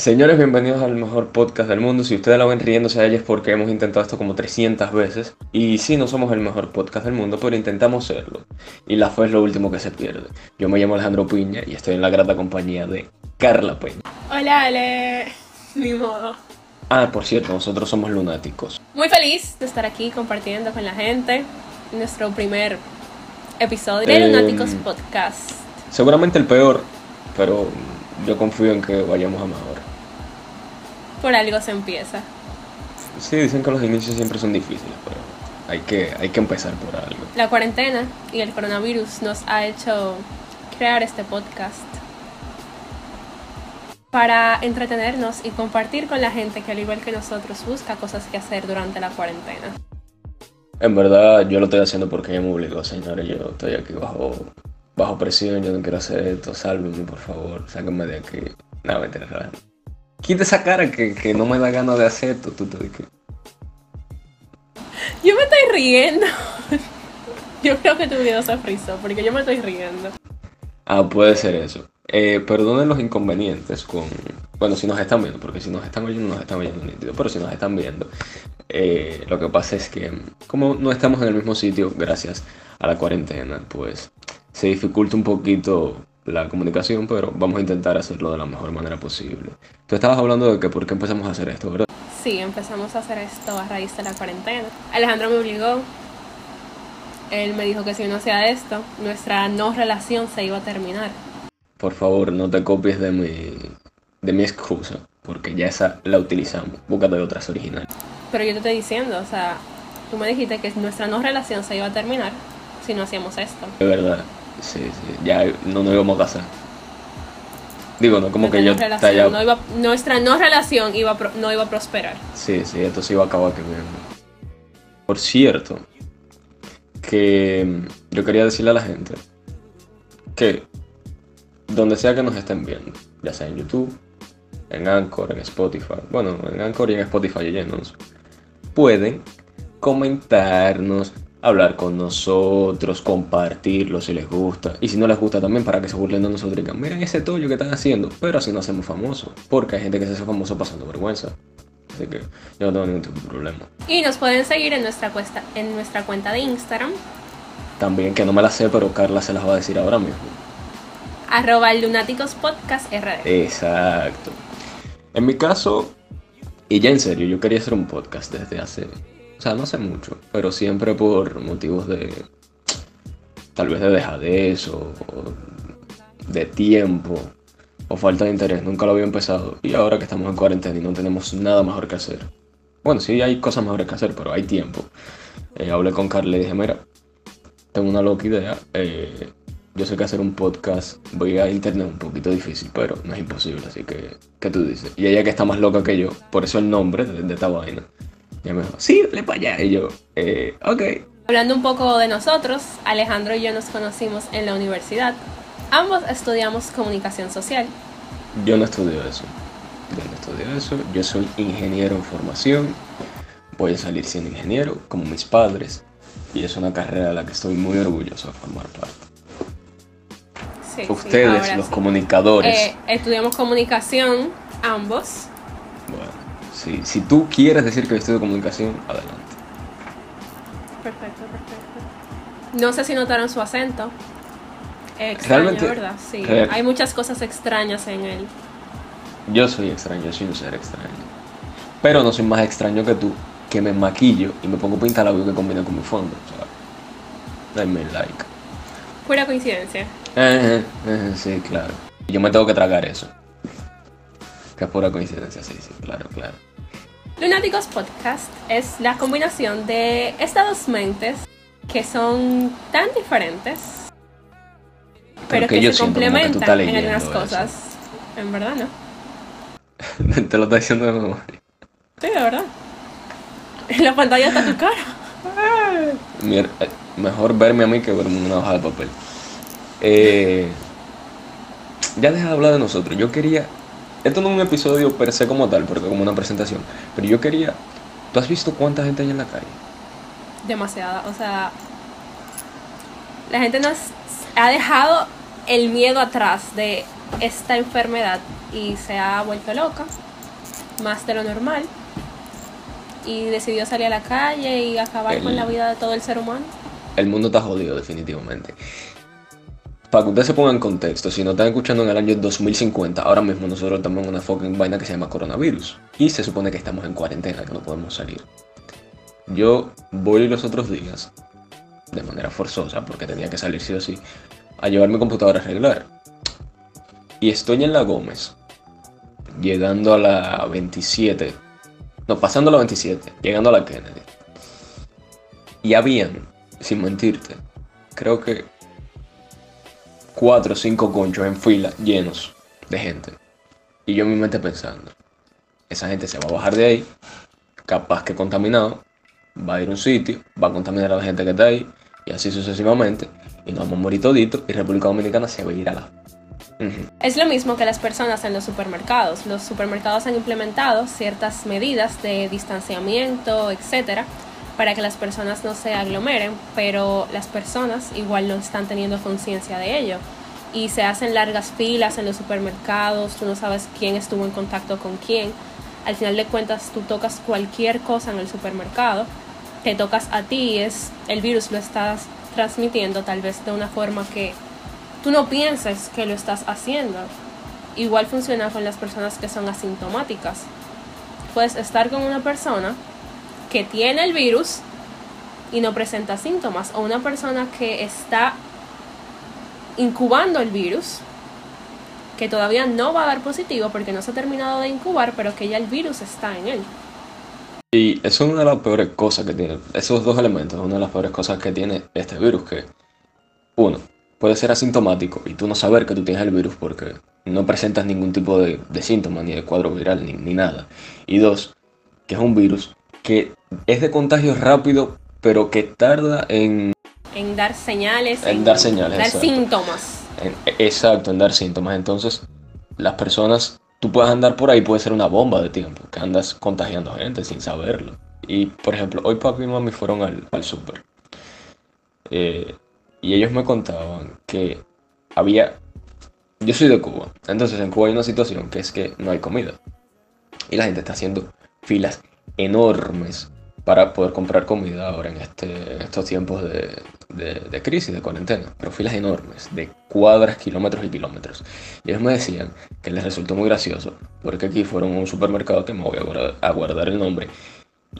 Señores, bienvenidos al mejor podcast del mundo. Si ustedes la ven riéndose a ella es porque hemos intentado esto como 300 veces. Y sí, no somos el mejor podcast del mundo, pero intentamos serlo. Y la fe es lo último que se pierde. Yo me llamo Alejandro Piña y estoy en la grata compañía de Carla Peña. Hola, Ale. Ni modo. Ah, por cierto, nosotros somos lunáticos. Muy feliz de estar aquí compartiendo con la gente nuestro primer episodio de Eh, Lunáticos Podcast. Seguramente el peor, pero yo confío en que vayamos a mejor. Por algo se empieza. Sí, dicen que los inicios siempre son difíciles, pero hay que, hay que empezar por algo. La cuarentena y el coronavirus nos ha hecho crear este podcast para entretenernos y compartir con la gente que al igual que nosotros busca cosas que hacer durante la cuarentena. En verdad, yo lo estoy haciendo porque ella me obligó, señores. Yo estoy aquí bajo, bajo presión, yo no quiero hacer esto. Sálvenme, por favor, sáquenme de aquí. No, no. Quita esa cara que, que no me da ganas de hacer esto. Tú, tú, que... Yo me estoy riendo. Yo creo que tu video se frizó porque yo me estoy riendo. Ah, puede ser eso. Eh, perdonen los inconvenientes con... Bueno, si nos están viendo, porque si nos están oyendo, nos están oyendo nítido. Pero si nos están viendo, eh, lo que pasa es que como no estamos en el mismo sitio, gracias a la cuarentena, pues se dificulta un poquito la comunicación, pero vamos a intentar hacerlo de la mejor manera posible. Tú estabas hablando de que por qué empezamos a hacer esto, ¿verdad? Sí, empezamos a hacer esto a raíz de la cuarentena. Alejandro me obligó. Él me dijo que si no hacía esto, nuestra no relación se iba a terminar. Por favor, no te copies de mi, de mi excusa, porque ya esa la utilizamos. Búscate otras originales. Pero yo te estoy diciendo, o sea, tú me dijiste que nuestra no relación se iba a terminar si no hacíamos esto. De verdad, sí, sí, ya no nos íbamos a casar. Digo, no como que yo Nuestra no iba- nuestra no relación iba a pro- no iba a prosperar. Sí, sí, esto se iba a acabar que. Por cierto, que mm, yo quería decirle a la gente que donde sea que nos estén viendo, ya sea en YouTube, en Anchor, en Spotify, bueno, en Anchor y en Spotify no, pueden comentarnos, hablar con nosotros, compartirlo si les gusta. Y si no les gusta también para que se burlen de nosotros y digan, miren ese tollo que están haciendo. Pero así no hacemos famosos. Porque hay gente que se hace famoso pasando vergüenza. Así que yo no tengo ningún tipo de problema. Y nos pueden seguir en nuestra, cuesta, en nuestra cuenta de Instagram, También que no me la sé, pero Carla se las va a decir ahora mismo. arroba lunáticos podcast RD. Exacto. En mi caso, y ya en serio, yo quería hacer un podcast desde hace, o sea, no hace mucho, pero siempre por motivos de, tal vez de dejadez o, de tiempo o falta de interés. Nunca lo había empezado y ahora que estamos en cuarentena y no tenemos nada mejor que hacer. Bueno, sí hay cosas mejores que hacer, pero hay tiempo. Eh, hablé con Carla y dije, mira, tengo una loca idea. eh, yo sé que hacer un podcast voy a internet un poquito difícil, pero no es imposible, así que, ¿qué tú dices? Y ella que está más loca que yo, por eso el nombre de, de esta vaina. Ella me dijo, sí, dale para allá. Y yo, eh, ok. Hablando un poco de nosotros, Alejandro y yo nos conocimos en la universidad. Ambos estudiamos comunicación social. Yo no estudio eso. Yo no estudio eso. Yo soy ingeniero en formación. Voy a salir siendo ingeniero, como mis padres. Y es una carrera de la que estoy muy orgulloso de formar parte. Sí, Ustedes, los sí. comunicadores. Eh, estudiamos comunicación, ambos. Si, si tú quieres decir que estudio comunicación, adelante. Perfecto, perfecto. No sé si notaron su acento. Eh, Extraño, Realmente- ¿verdad? Sí. real- Hay muchas cosas extrañas en él. Yo soy extraño, yo soy un ser extraño. Pero no soy más extraño que tú, que me maquillo y me pongo pintalabio que combina con mi fondo. Dame like. Pura coincidencia. Ajá, ajá, sí, claro. Yo me tengo que tragar eso. Que es pura coincidencia, sí, sí, claro, claro. Lunáticos Podcast es la combinación de estas dos mentes que son tan diferentes, pero que se que complementan en algunas eso. cosas. En verdad, ¿no? Te lo está diciendo de memoria. Sí, de verdad. En la pantalla está tu cara. Mejor verme a mí que verme una hoja de papel. Eh, ya deja de hablar de nosotros. Yo quería. Esto no es un episodio per se como tal, porque como una presentación. Pero yo quería. ¿Tú has visto cuánta gente hay en la calle? Demasiada. O sea, la gente nos ha dejado el miedo atrás de esta enfermedad y se ha vuelto loca, más de lo normal, y decidió salir a la calle y acabar El- con la vida de todo el ser humano. El mundo está jodido, definitivamente. Para que ustedes se pongan en contexto, si nos están escuchando en el año 2050, ahora mismo nosotros estamos en una fucking vaina que se llama coronavirus. Y se supone que estamos en cuarentena, que no podemos salir. Yo voy los otros días, de manera forzosa, porque tenía que salir sí o sí, a llevar mi computadora a arreglar. Y estoy en la Gómez, llegando a la 27, no, pasando a la 27, llegando a la Kennedy. Y habían, sin mentirte, creo que cuatro o cinco conchos en fila llenos de gente. Y yo en mi mente pensando, esa gente se va a bajar de ahí, capaz que contaminado, va a ir a un sitio, va a contaminar a la gente que está ahí, y así sucesivamente, y nos vamos a morir toditos, y República Dominicana se va a ir a la... Es lo mismo que las personas en los supermercados. Los supermercados han implementado ciertas medidas de distanciamiento, etcétera, para que las personas no se aglomeren, pero las personas igual no están teniendo conciencia de ello. Y se hacen largas filas en los supermercados, tú no sabes quién estuvo en contacto con quién. Al final de cuentas, tú tocas cualquier cosa en el supermercado, te tocas a ti es el virus lo estás transmitiendo tal vez de una forma que tú no pienses que lo estás haciendo. Igual funciona con las personas que son asintomáticas. Puedes estar con una persona que tiene el virus y no presenta síntomas, o una persona que está incubando el virus, que todavía no va a dar positivo porque no se ha terminado de incubar, pero que ya el virus está en él. Y eso es una de las peores cosas que tiene, esos dos elementos, una de las peores cosas que tiene este virus, que uno, puede ser asintomático y tú no saber que tú tienes el virus porque no presentas ningún tipo de, de síntoma, ni de cuadro viral, ni, ni nada. Y dos, que es un virus que es de contagio rápido, pero que tarda en, En dar señales, En dar señales, dar exacto. síntomas. en- exacto, en dar síntomas. Entonces, las personas, tú puedes andar por ahí, puede ser una bomba de tiempo, que andas contagiando gente sin saberlo. Y, por ejemplo, hoy papi y mami fueron al, al súper. Eh, y ellos me contaban que había... Yo soy de Cuba, entonces en Cuba hay una situación que es que no hay comida. Y la gente está haciendo filas enormes para poder comprar comida ahora en, este, estos tiempos de, de- de crisis, de cuarentena. Pero filas enormes, de cuadras, kilómetros y kilómetros. Y ellos me decían que les resultó muy gracioso, porque aquí fueron a un supermercado que me voy a guardar, a guardar el nombre,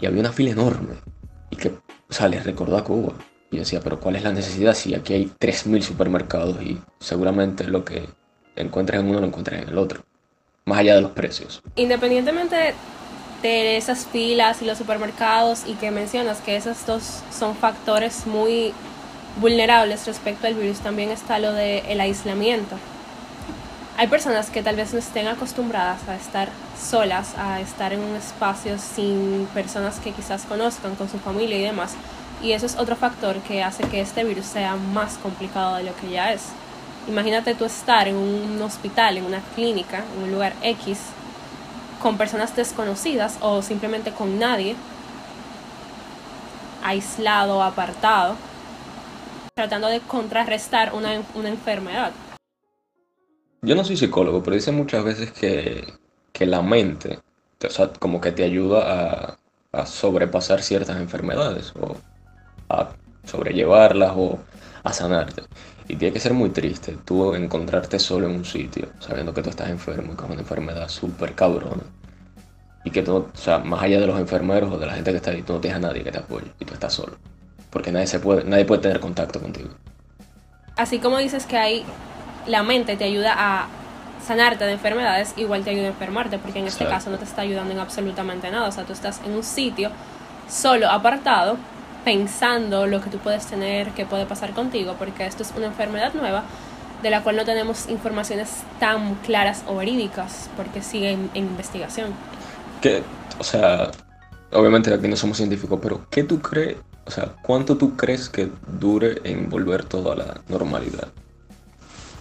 y había una fila enorme. Y que, o sea, les recordó a Cuba. Y decía, pero ¿cuál es la necesidad si aquí hay 3.000 supermercados y seguramente lo que encuentras en uno lo encuentras en el otro? Más allá de los precios. Independientemente de esas filas y los supermercados y que mencionas que esos dos son factores muy vulnerables respecto al virus, también está lo del aislamiento. Hay personas que tal vez no estén acostumbradas a estar solas, a estar en un espacio sin personas que quizás conozcan con su familia y demás. Y eso es otro factor que hace que este virus sea más complicado de lo que ya es. Imagínate tú estar en un hospital, en una clínica, en un lugar X, con personas desconocidas o simplemente con nadie, aislado, apartado, tratando de contrarrestar una, una enfermedad. Yo no soy psicólogo, pero dicen muchas veces que, que la mente, o sea, como que te ayuda a, a sobrepasar ciertas enfermedades o a sobrellevarlas o a sanarte. Y tiene que ser muy triste tú encontrarte solo en un sitio, sabiendo que tú estás enfermo y que es una enfermedad súper cabrona. Y que tú, o sea, más allá de los enfermeros o de la gente que está ahí, tú no tienes a nadie que te apoye y tú estás solo. Porque nadie, se puede, nadie puede tener contacto contigo. Así como dices que hay la mente te ayuda a sanarte de enfermedades, igual te ayuda a enfermarte, porque en este Exacto. caso no te está ayudando en absolutamente nada. O sea, tú estás en un sitio solo, apartado, pensando lo que tú puedes tener, qué puede pasar contigo, porque esto es una enfermedad nueva de la cual no tenemos informaciones tan claras o verídicas, porque sigue en, en investigación. que, o sea, obviamente aquí no somos científicos, pero ¿qué tú crees? O sea, ¿cuánto tú crees que dure en volver todo a la normalidad?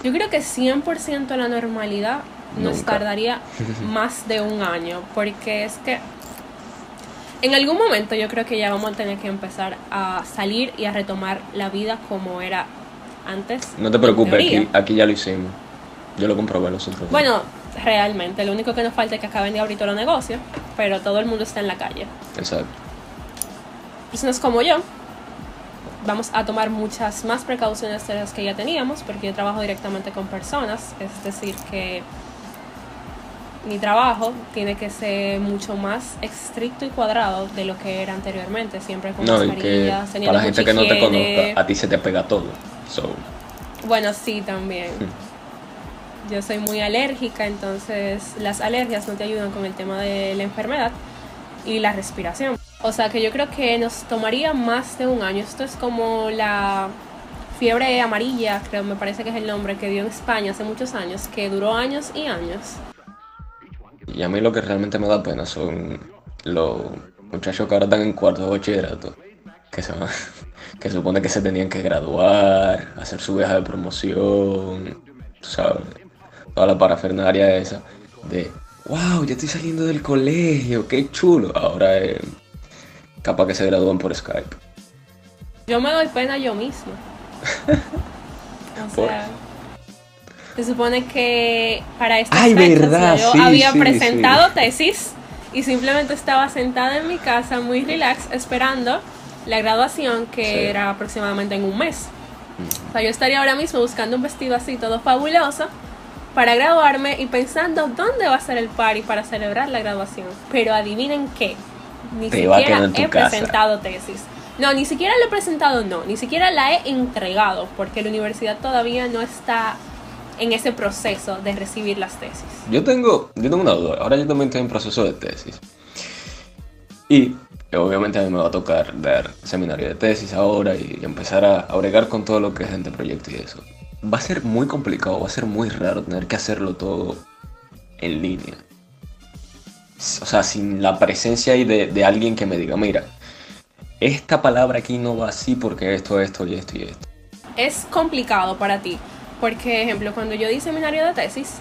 Yo creo que 100% la normalidad nos tardaría más de un año, porque es que en algún momento yo creo que ya vamos a tener que empezar a salir y a retomar la vida como era antes. No te preocupes, aquí, aquí ya lo hicimos. Yo lo comprobé los otros días. Bueno, realmente, lo único que nos falta es que acaben de abrir todos los negocios, pero todo el mundo está en la calle. Exacto. Personas como yo, vamos a tomar muchas más precauciones de las que ya teníamos, porque yo trabajo directamente con personas, es decir, que mi trabajo tiene que ser mucho más estricto y cuadrado de lo que era anteriormente, siempre con No, mascarillas, para la gente que no te conozca, a ti se te pega todo. So, Bueno, sí, también. Hmm. Yo soy muy alérgica, entonces las alergias no te ayudan con el tema de la enfermedad y la respiración. O sea que yo creo que nos tomaría más de un año. Esto es como la fiebre amarilla, creo, me parece que es el nombre que dio en España hace muchos años, que duró años y años. Y a mí lo que realmente me da pena son los muchachos que ahora están en cuarto de bachillerato, que se, que supone que se tenían que graduar, hacer su viaje de promoción, ¿sabes? Toda la parafernaria esa de, wow, ya estoy saliendo del colegio, qué chulo. Ahora eh, capaz que se gradúan por Skype. Yo me doy pena yo misma. O ¿Por? Se supone que para estas Ay, fechas verdad, yo sí, había sí, presentado sí. tesis y simplemente estaba sentada en mi casa muy relax esperando la graduación que era aproximadamente en un mes. O sea, yo estaría ahora mismo buscando un vestido así todo fabuloso para graduarme y pensando dónde va a ser el party para celebrar la graduación. Pero adivinen qué, ni Te siquiera he casa. presentado tesis. No, ni siquiera la he presentado, no, ni siquiera la he entregado porque la universidad todavía no está en ese proceso de recibir las tesis. Yo tengo, yo tengo una duda. Ahora yo también estoy en proceso de tesis. Y obviamente a mí me va a tocar dar seminario de tesis ahora y empezar a, a bregar con todo lo que es gente proyecto y eso. Va a ser muy complicado, va a ser muy raro tener que hacerlo todo en línea. O sea, sin la presencia ahí de, de alguien que me diga, mira, esta palabra aquí no va así porque esto, esto y esto y esto. es complicado para ti. Porque, ejemplo, cuando yo di seminario de tesis,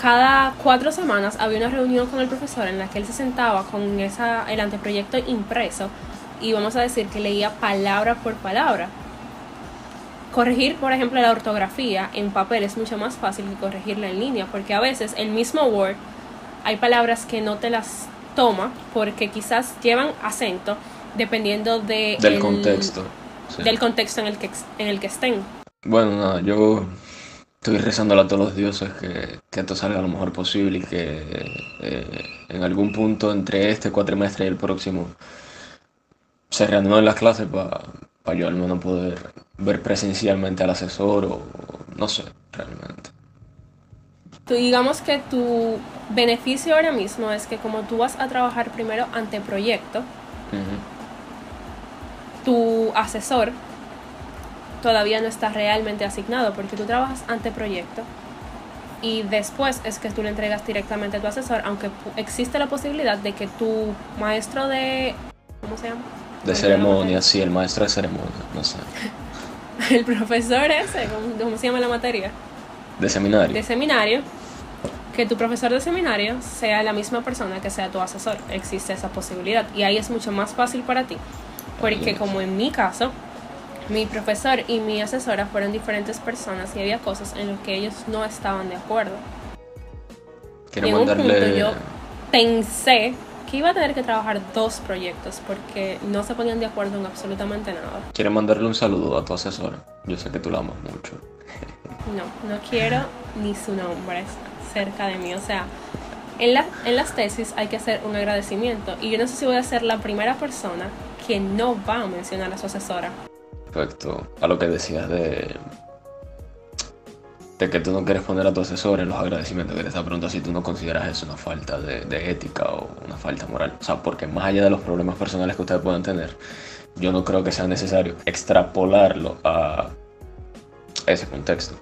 cada cuatro semanas había una reunión con el profesor en la que él se sentaba con esa, el anteproyecto impreso y vamos a decir que leía palabra por palabra. Corregir, por ejemplo, la ortografía en papel es mucho más fácil que corregirla en línea, porque a veces el mismo Word hay palabras que no te las toma porque quizás llevan acento dependiendo de Del el- contexto. sí. del contexto en el que, en el que estén. Bueno, nada, yo estoy rezándole a todos los dioses que, que esto salga lo mejor posible y que eh, en algún punto entre este cuatrimestre y el próximo se reanuden las clases para yo al menos poder ver presencialmente al asesor o no sé, realmente. Tú digamos que tu beneficio ahora mismo es que como tú vas a trabajar primero ante proyecto, tu asesor todavía no está realmente asignado porque tú trabajas ante proyecto y después es que tú le entregas directamente a tu asesor, aunque existe la posibilidad de que tu maestro de... ¿Cómo se llama? De ceremonia, sí, el maestro de ceremonia, no sé. El profesor ese, ¿cómo, cómo se llama la materia? De seminario. de seminario, que tu profesor de seminario sea la misma persona que sea tu asesor. Existe esa posibilidad y ahí es mucho más fácil para ti, porque como en mi caso, mi profesor y mi asesora fueron diferentes personas y había cosas en las que ellos no estaban de acuerdo. Quiero y en un mandarle... punto yo pensé que iba a tener que trabajar dos proyectos porque no se ponían de acuerdo en absolutamente nada. Quiero mandarle un saludo a tu asesora. Yo sé que tú la amas mucho. No, no quiero ni su nombre cerca de mí. O sea, en, la- en las tesis hay que hacer un agradecimiento. Y yo no sé si voy a ser la primera persona que no va a mencionar a su asesora. Respecto a lo que decías de, de que tú no quieres poner a tu asesor en los agradecimientos, que te está preguntando si tú no consideras eso una falta de, de ética o una falta moral. O sea, porque más allá de los problemas personales que ustedes puedan tener, yo no creo que sea necesario extrapolarlo a ese contexto.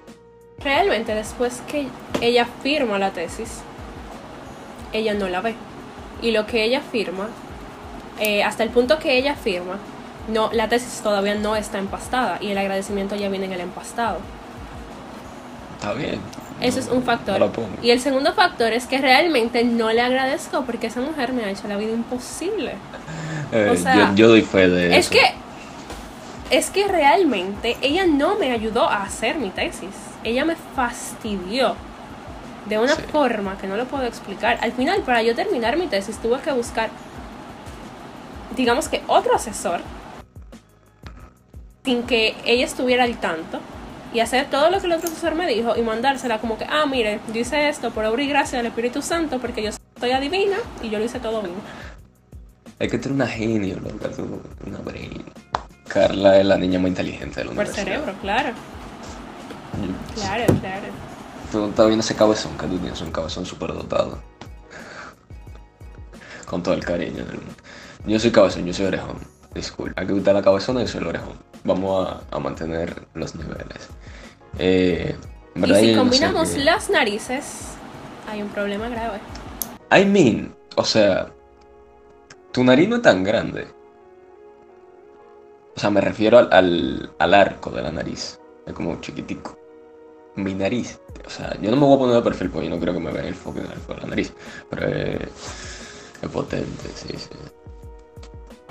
Realmente, después que ella firma la tesis, ella no la ve. Y lo que ella firma, eh, hasta el punto que ella firma, no, la tesis todavía no está empastada y el agradecimiento ya viene en el empastado. Está bien. Eso no- es un factor. no y el segundo factor es que realmente no le agradezco porque esa mujer me ha hecho la vida imposible. Eh, o sea, yo, yo doy fe de Es eso. que es que realmente ella no me ayudó a hacer mi tesis. ella me fastidió de una Sí. forma que no lo puedo explicar. Al final, para yo terminar mi tesis, tuve que buscar, digamos que otro asesor, sin que ella estuviera al tanto, y hacer todo lo que el otro asesor me dijo y mandársela como que, ah, mire, yo hice esto por obra y gracia del Espíritu Santo porque yo soy adivina y yo lo hice todo bien. Hay que tener una genio, loca, una brain. Carla es la niña más inteligente de la Por cerebro, claro, Yo- claro, claro. Tú estás viendo ese cabezón que tú tienes, un cabezón súper dotado. Con todo el cariño del mundo. Yo soy cabezón, yo soy orejón. Disculpa, aquí está la cabezona y yo soy el orejón. Vamos a, a mantener los niveles. Eh, Y si yo no sé combinamos las narices, hay un problema grave. I mean, o sea, tu nariz no es tan grande. O sea, me refiero al, al, al arco de la nariz. Es como chiquitico. Mi nariz. O sea, yo no me voy a poner de perfil porque yo no creo que me vean el foco del arco de la nariz. Pero es potente, sí, sí.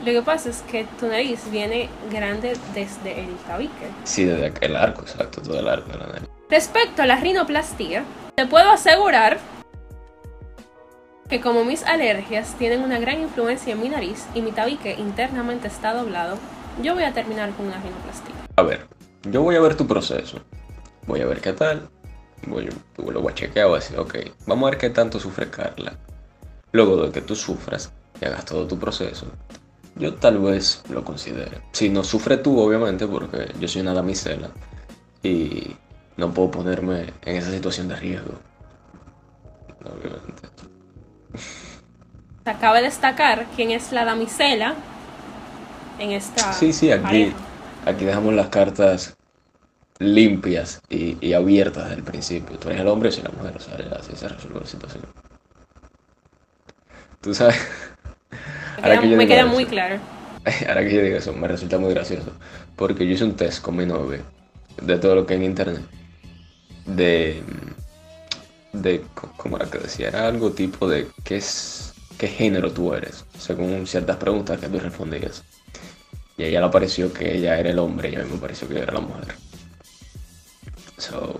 Lo que pasa es que tu nariz viene grande desde el tabique. Sí, desde el arco, exacto, todo el arco de la nariz. Respecto a la rinoplastía, te puedo asegurar que como mis alergias tienen una gran influencia en mi nariz y mi tabique internamente está doblado, yo voy a terminar con una rinoplastía. A ver, yo voy a ver tu proceso. Voy a ver qué tal. Voy, lo voy a chequear, voy a decir, ok, vamos a ver qué tanto sufre Carla. Luego de que tú sufras y hagas todo tu proceso, yo tal vez lo considere. Si no sufre tú, obviamente, porque yo soy una damisela y no puedo ponerme en esa situación de riesgo. Obviamente. Se acaba de destacar quién es la damisela en esta Sí, sí, aquí, pareja. aquí dejamos las cartas limpias y, y abiertas desde el principio. Tú eres el hombre y yo soy la mujer, o sea, así se resuelve la situación. Tú sabes, ahora que yo me queda eso. muy claro. ahora que yo digo eso, me resulta muy gracioso. Porque yo hice un test con mi novia de todo lo que hay en internet. De. de ¿Cómo era que decía? Era algo tipo de qué es. qué género tú eres. Según ciertas preguntas que tú respondías. Y a ella le pareció que ella era el hombre y a mí me pareció que yo era la mujer. So.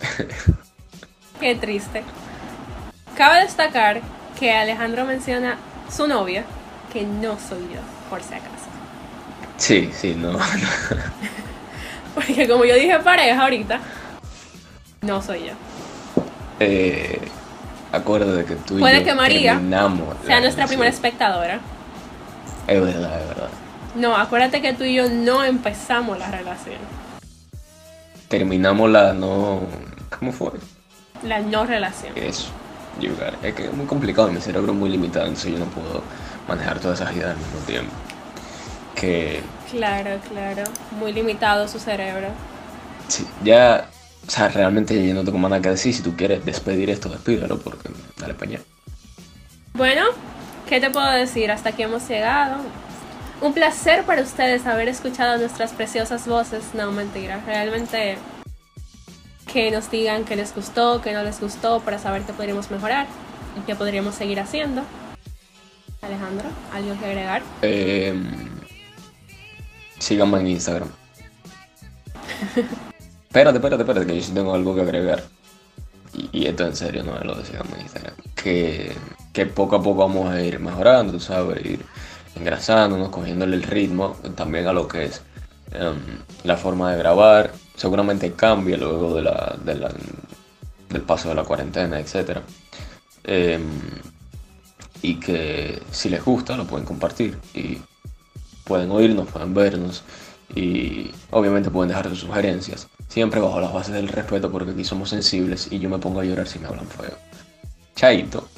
Qué triste. Cabe destacar que Alejandro menciona su novia, que no soy yo, por si acaso. Sí, sí, no. no. Porque como yo dije pareja ahorita, no soy yo. Eh, acuérdate que tú y Puede yo que María terminamos Sea nuestra primera espectadora. Es verdad, es verdad. No, acuérdate que tú y yo no empezamos la relación. Terminamos la no. ¿Cómo fue? La no relación. Eso. Yugar. Es que es muy complicado, mi cerebro es muy limitado, entonces yo no puedo manejar todas esas ideas al mismo tiempo. Que Claro, claro. Muy limitado su cerebro. sí, ya, o sea, realmente yo no tengo nada que decir. Si tú quieres despedir esto, despídelo, porque dale para allá. Bueno, ¿qué te puedo decir? Hasta aquí hemos llegado. Un placer para ustedes haber escuchado nuestras preciosas voces. No, mentira. Realmente que nos digan que les gustó, que no les gustó, para saber qué podríamos mejorar y qué podríamos seguir haciendo. Alejandro, ¿algo que agregar? Eh, síganme en Instagram. espérate, espérate, espérate, que yo sí tengo algo que agregar. Y, y esto en serio, no lo de síganme en Instagram. Que, que poco a poco vamos a ir mejorando, tú sabes, ir engrasándonos, cogiéndole el ritmo también a lo que es em, la forma de grabar. Seguramente cambia luego de la, de la- del paso de la cuarentena, etc. y que si les gusta lo pueden compartir y pueden oírnos, pueden vernos y obviamente pueden dejar sus sugerencias. Siempre bajo las bases del respeto porque aquí somos sensibles y yo me pongo a llorar si me hablan feo. Chaito.